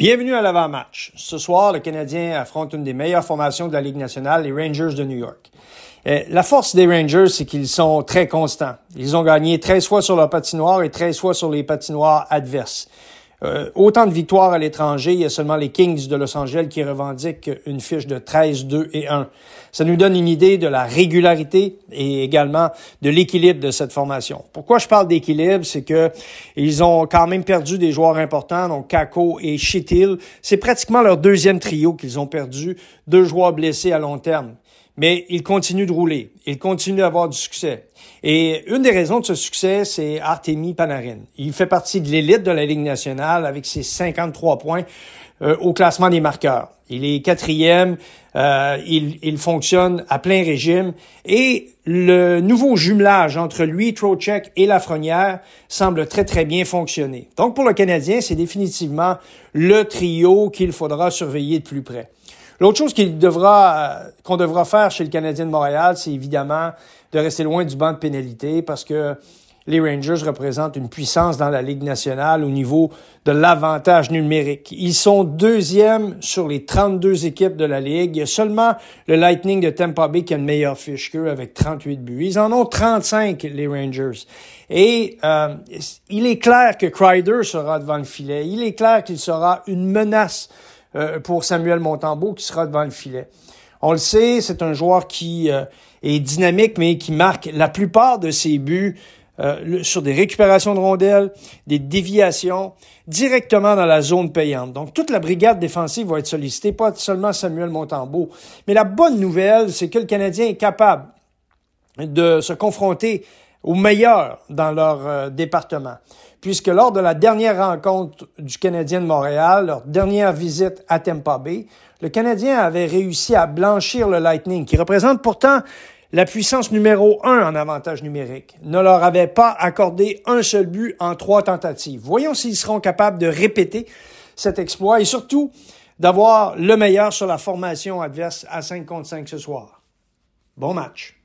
Bienvenue à l'avant-match. Ce soir, le Canadien affronte une des meilleures formations de la Ligue nationale, les Rangers de New York. Euh, la force des Rangers, c'est qu'ils sont très constants. Ils ont gagné 13 fois sur leur patinoire et 13 fois sur les patinoires adverses. Euh, autant de victoires à l'étranger, il y a seulement les Kings de Los Angeles qui revendiquent une fiche de 13, 2 et 1. Ça nous donne une idée de la régularité et également de l'équilibre de cette formation. Pourquoi je parle d'équilibre, c'est que ils ont quand même perdu des joueurs importants, donc Kako et Chitil. C'est pratiquement leur deuxième trio qu'ils ont perdu, deux joueurs blessés à long terme mais il continue de rouler. Il continue d'avoir du succès. Et une des raisons de ce succès, c'est Artemi Panarin. Il fait partie de l'élite de la Ligue nationale avec ses 53 points euh, au classement des marqueurs. Il est quatrième, euh, il, il, fonctionne à plein régime et le nouveau jumelage entre lui, Trocheck et Lafrenière semble très très bien fonctionner. Donc pour le Canadien, c'est définitivement le trio qu'il faudra surveiller de plus près. L'autre chose qu'il devra, euh, qu'on devra faire chez le Canadien de Montréal, c'est évidemment de rester loin du banc de pénalité parce que les Rangers représentent une puissance dans la Ligue nationale au niveau de l'avantage numérique. Ils sont deuxièmes sur les 32 équipes de la Ligue. Il y a seulement le Lightning de Tampa Bay qui a une meilleure fiche qu'eux avec 38 buts. Ils en ont 35, les Rangers. Et euh, il est clair que Kreider sera devant le filet. Il est clair qu'il sera une menace pour Samuel Montembeau qui sera devant le filet. On le sait, c'est un joueur qui euh, est dynamique, mais qui marque la plupart de ses buts euh, sur des récupérations de rondelles, des déviations, directement dans la zone payante. Donc, toute la brigade défensive va être sollicitée, pas seulement Samuel Montembeau. Mais la bonne nouvelle, c'est que le Canadien est capable de se confronter aux meilleurs dans leur euh, département. Puisque lors de la dernière rencontre du Canadien de Montréal, leur dernière visite à Tampa Bay, le Canadien avait réussi à blanchir le Lightning, qui représente pourtant la puissance numéro un en avantage numérique, ne leur avait pas accordé un seul but en trois tentatives. Voyons s'ils seront capables de répéter cet exploit et surtout d'avoir le meilleur sur la formation adverse à 5 contre 5 ce soir. Bon match.